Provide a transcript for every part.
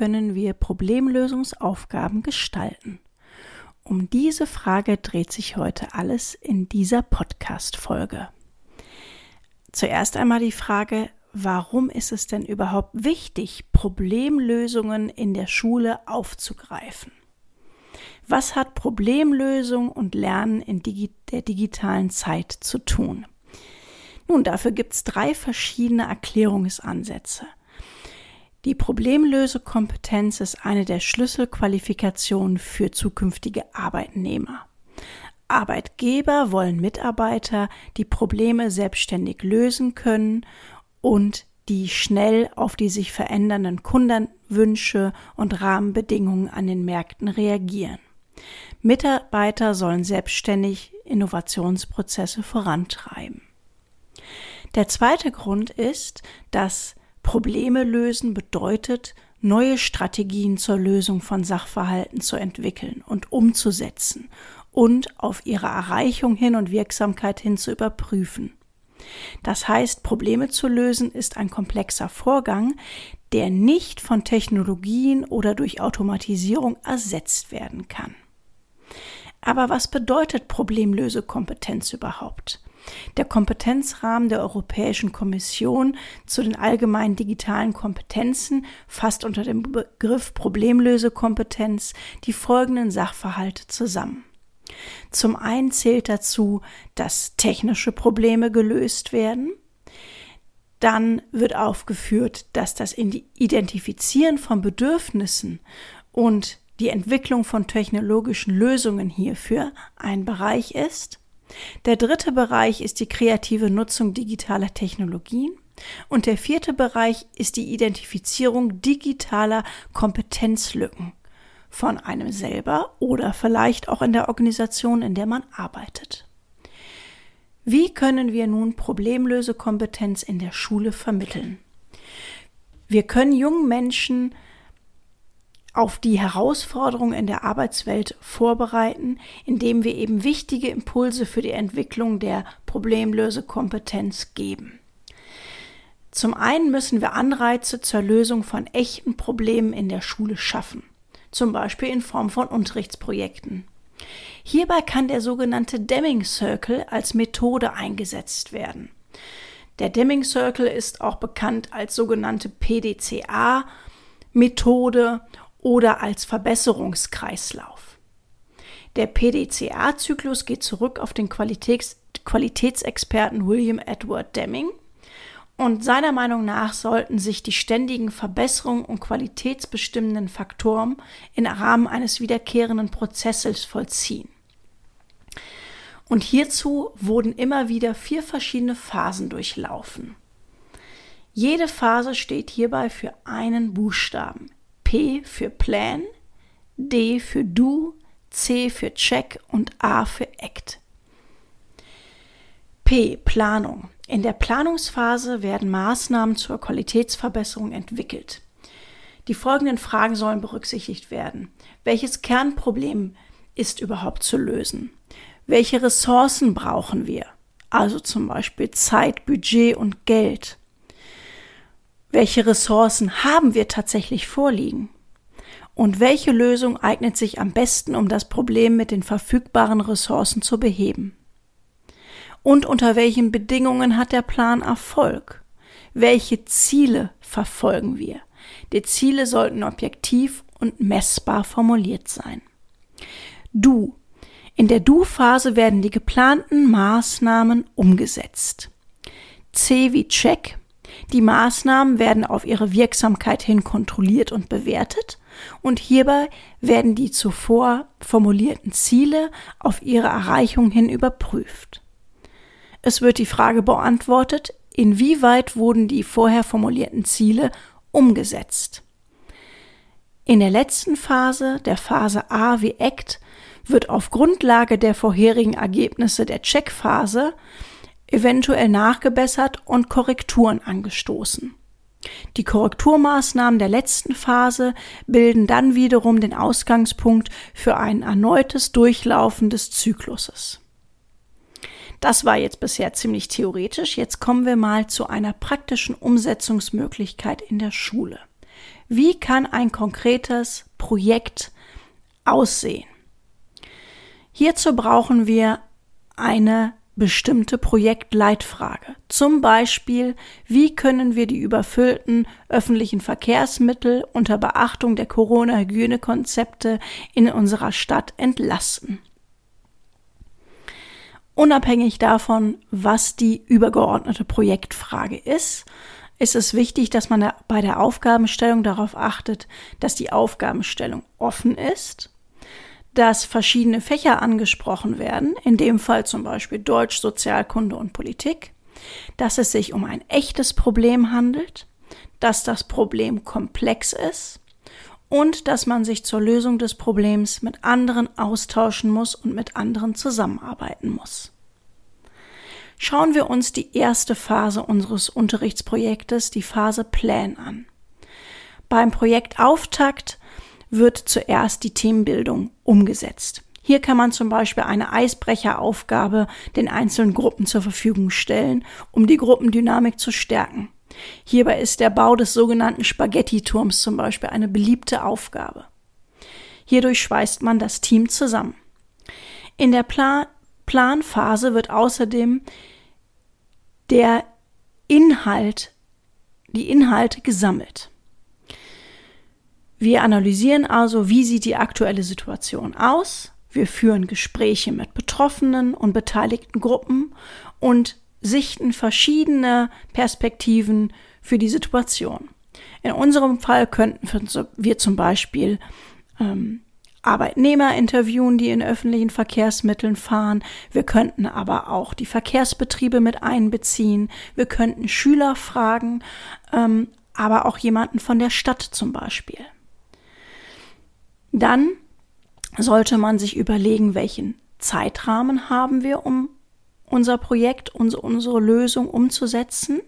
können wir Problemlösungsaufgaben gestalten? Um diese Frage dreht sich heute alles in dieser Podcast-Folge. Zuerst einmal die Frage, warum ist es denn überhaupt wichtig, Problemlösungen in der Schule aufzugreifen? Was hat Problemlösung und Lernen in digi der digitalen Zeit zu tun? Nun, dafür gibt es drei verschiedene Erklärungsansätze. Die Problemlösekompetenz ist eine der Schlüsselqualifikationen für zukünftige Arbeitnehmer. Arbeitgeber wollen Mitarbeiter, die Probleme selbstständig lösen können und die schnell auf die sich verändernden Kundenwünsche und Rahmenbedingungen an den Märkten reagieren. Mitarbeiter sollen selbstständig Innovationsprozesse vorantreiben. Der zweite Grund ist, dass Probleme lösen bedeutet, neue Strategien zur Lösung von Sachverhalten zu entwickeln und umzusetzen und auf ihre Erreichung hin und Wirksamkeit hin zu überprüfen. Das heißt, Probleme zu lösen ist ein komplexer Vorgang, der nicht von Technologien oder durch Automatisierung ersetzt werden kann. Aber was bedeutet Problemlösekompetenz überhaupt? Der Kompetenzrahmen der Europäischen Kommission zu den allgemeinen digitalen Kompetenzen fasst unter dem Begriff Problemlösekompetenz die folgenden Sachverhalte zusammen. Zum einen zählt dazu, dass technische Probleme gelöst werden. Dann wird aufgeführt, dass das Identifizieren von Bedürfnissen und die Entwicklung von technologischen Lösungen hierfür ein Bereich ist. Der dritte Bereich ist die kreative Nutzung digitaler Technologien. Und der vierte Bereich ist die Identifizierung digitaler Kompetenzlücken von einem selber oder vielleicht auch in der Organisation, in der man arbeitet. Wie können wir nun Problemlösekompetenz in der Schule vermitteln? Wir können jungen Menschen auf die Herausforderungen in der Arbeitswelt vorbereiten, indem wir eben wichtige Impulse für die Entwicklung der Problemlösekompetenz geben. Zum einen müssen wir Anreize zur Lösung von echten Problemen in der Schule schaffen, zum Beispiel in Form von Unterrichtsprojekten. Hierbei kann der sogenannte Deming Circle als Methode eingesetzt werden. Der Deming Circle ist auch bekannt als sogenannte PDCA Methode oder als Verbesserungskreislauf. Der PDCA-Zyklus geht zurück auf den Qualitäts Qualitätsexperten William Edward Deming und seiner Meinung nach sollten sich die ständigen Verbesserungen und qualitätsbestimmenden Faktoren im Rahmen eines wiederkehrenden Prozesses vollziehen. Und hierzu wurden immer wieder vier verschiedene Phasen durchlaufen. Jede Phase steht hierbei für einen Buchstaben. P für Plan, D für Do, C für Check und A für Act. P Planung. In der Planungsphase werden Maßnahmen zur Qualitätsverbesserung entwickelt. Die folgenden Fragen sollen berücksichtigt werden. Welches Kernproblem ist überhaupt zu lösen? Welche Ressourcen brauchen wir? Also zum Beispiel Zeit, Budget und Geld. Welche Ressourcen haben wir tatsächlich vorliegen? Und welche Lösung eignet sich am besten, um das Problem mit den verfügbaren Ressourcen zu beheben? Und unter welchen Bedingungen hat der Plan Erfolg? Welche Ziele verfolgen wir? Die Ziele sollten objektiv und messbar formuliert sein. Du. In der Du-Phase werden die geplanten Maßnahmen umgesetzt. C wie Check. Die Maßnahmen werden auf ihre Wirksamkeit hin kontrolliert und bewertet und hierbei werden die zuvor formulierten Ziele auf ihre Erreichung hin überprüft. Es wird die Frage beantwortet, inwieweit wurden die vorher formulierten Ziele umgesetzt. In der letzten Phase, der Phase A wie ACT, wird auf Grundlage der vorherigen Ergebnisse der Checkphase eventuell nachgebessert und Korrekturen angestoßen. Die Korrekturmaßnahmen der letzten Phase bilden dann wiederum den Ausgangspunkt für ein erneutes Durchlaufen des Zykluses. Das war jetzt bisher ziemlich theoretisch. Jetzt kommen wir mal zu einer praktischen Umsetzungsmöglichkeit in der Schule. Wie kann ein konkretes Projekt aussehen? Hierzu brauchen wir eine bestimmte Projektleitfrage. Zum Beispiel, wie können wir die überfüllten öffentlichen Verkehrsmittel unter Beachtung der Corona-Hygienekonzepte in unserer Stadt entlasten? Unabhängig davon, was die übergeordnete Projektfrage ist, ist es wichtig, dass man bei der Aufgabenstellung darauf achtet, dass die Aufgabenstellung offen ist, dass verschiedene Fächer angesprochen werden, in dem Fall zum Beispiel Deutsch, Sozialkunde und Politik, dass es sich um ein echtes Problem handelt, dass das Problem komplex ist und dass man sich zur Lösung des Problems mit anderen austauschen muss und mit anderen zusammenarbeiten muss. Schauen wir uns die erste Phase unseres Unterrichtsprojektes, die Phase Plan, an. Beim Projektauftakt wird zuerst die Themenbildung umgesetzt. Hier kann man zum Beispiel eine Eisbrecheraufgabe den einzelnen Gruppen zur Verfügung stellen, um die Gruppendynamik zu stärken. Hierbei ist der Bau des sogenannten Spaghetti-Turms zum Beispiel eine beliebte Aufgabe. Hierdurch schweißt man das Team zusammen. In der Plan Planphase wird außerdem der Inhalt, die Inhalte gesammelt. Wir analysieren also, wie sieht die aktuelle Situation aus. Wir führen Gespräche mit Betroffenen und beteiligten Gruppen und sichten verschiedene Perspektiven für die Situation. In unserem Fall könnten wir zum Beispiel ähm, Arbeitnehmer interviewen, die in öffentlichen Verkehrsmitteln fahren. Wir könnten aber auch die Verkehrsbetriebe mit einbeziehen. Wir könnten Schüler fragen, ähm, aber auch jemanden von der Stadt zum Beispiel. Dann sollte man sich überlegen, welchen Zeitrahmen haben wir, um unser Projekt, unsere, unsere Lösung umzusetzen.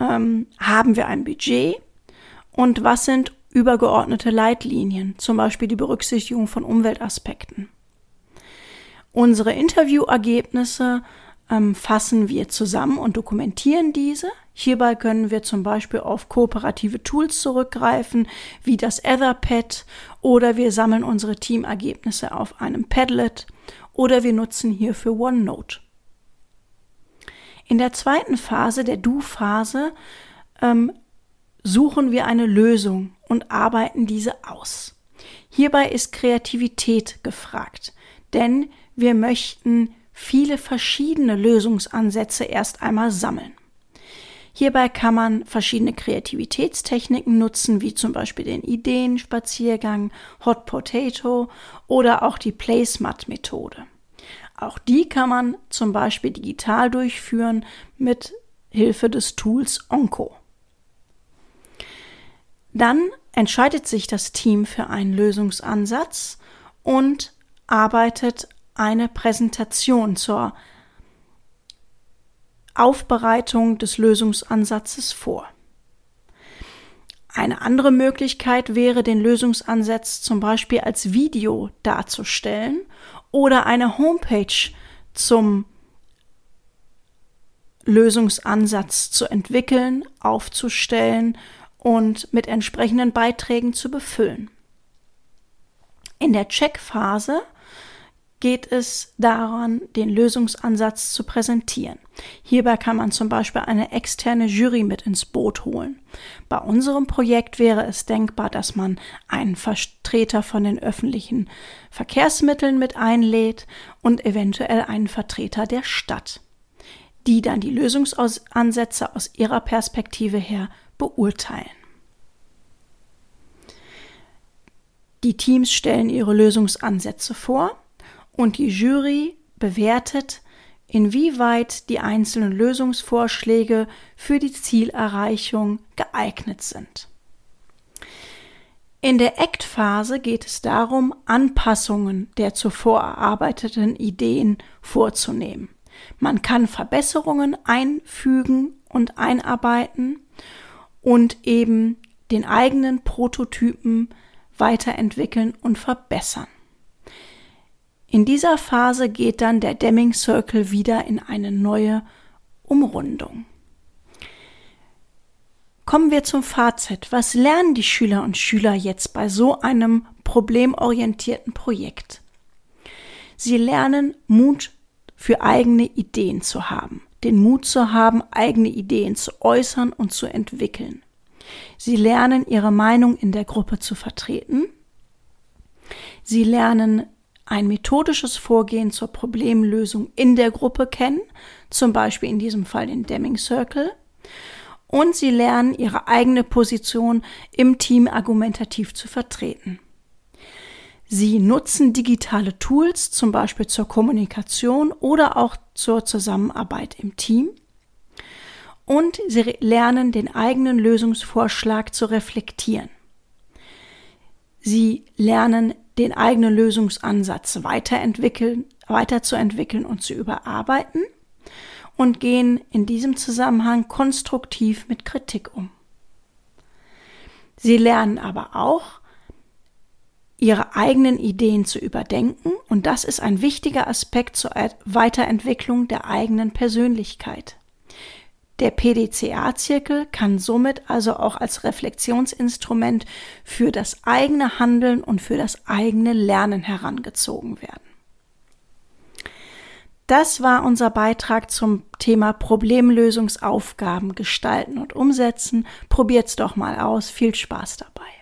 Ähm, haben wir ein Budget? Und was sind übergeordnete Leitlinien, zum Beispiel die Berücksichtigung von Umweltaspekten. Unsere Interviewergebnisse ähm, fassen wir zusammen und dokumentieren diese. Hierbei können wir zum Beispiel auf kooperative Tools zurückgreifen, wie das Etherpad, oder wir sammeln unsere Teamergebnisse auf einem Padlet, oder wir nutzen hierfür OneNote. In der zweiten Phase, der Do-Phase, ähm, suchen wir eine Lösung und arbeiten diese aus. Hierbei ist Kreativität gefragt, denn wir möchten viele verschiedene Lösungsansätze erst einmal sammeln. Hierbei kann man verschiedene Kreativitätstechniken nutzen, wie zum Beispiel den Ideenspaziergang, Hot Potato oder auch die Placemat-Methode. Auch die kann man zum Beispiel digital durchführen mit Hilfe des Tools Onco. Dann entscheidet sich das Team für einen Lösungsansatz und arbeitet eine Präsentation zur Aufbereitung des Lösungsansatzes vor. Eine andere Möglichkeit wäre, den Lösungsansatz zum Beispiel als Video darzustellen oder eine Homepage zum Lösungsansatz zu entwickeln, aufzustellen und mit entsprechenden Beiträgen zu befüllen. In der Checkphase geht es daran, den Lösungsansatz zu präsentieren. Hierbei kann man zum Beispiel eine externe Jury mit ins Boot holen. Bei unserem Projekt wäre es denkbar, dass man einen Vertreter von den öffentlichen Verkehrsmitteln mit einlädt und eventuell einen Vertreter der Stadt, die dann die Lösungsansätze aus ihrer Perspektive her beurteilen. Die Teams stellen ihre Lösungsansätze vor und die Jury bewertet, inwieweit die einzelnen Lösungsvorschläge für die Zielerreichung geeignet sind. In der Act-Phase geht es darum, Anpassungen der zuvor erarbeiteten Ideen vorzunehmen. Man kann Verbesserungen einfügen und einarbeiten und eben den eigenen Prototypen weiterentwickeln und verbessern. In dieser Phase geht dann der Deming Circle wieder in eine neue Umrundung. Kommen wir zum Fazit. Was lernen die Schüler und Schüler jetzt bei so einem problemorientierten Projekt? Sie lernen Mut für eigene Ideen zu haben, den Mut zu haben, eigene Ideen zu äußern und zu entwickeln. Sie lernen ihre Meinung in der Gruppe zu vertreten. Sie lernen ein methodisches Vorgehen zur Problemlösung in der Gruppe kennen, zum Beispiel in diesem Fall den Deming Circle und sie lernen ihre eigene Position im Team argumentativ zu vertreten. Sie nutzen digitale Tools, zum Beispiel zur Kommunikation oder auch zur Zusammenarbeit im Team. Und sie lernen den eigenen Lösungsvorschlag zu reflektieren. Sie lernen den eigenen Lösungsansatz weiterentwickeln, weiterzuentwickeln und zu überarbeiten und gehen in diesem Zusammenhang konstruktiv mit Kritik um. Sie lernen aber auch, ihre eigenen Ideen zu überdenken und das ist ein wichtiger Aspekt zur Weiterentwicklung der eigenen Persönlichkeit. Der PDCA-Zirkel kann somit also auch als Reflexionsinstrument für das eigene Handeln und für das eigene Lernen herangezogen werden. Das war unser Beitrag zum Thema Problemlösungsaufgaben gestalten und umsetzen. Probiert's doch mal aus. Viel Spaß dabei.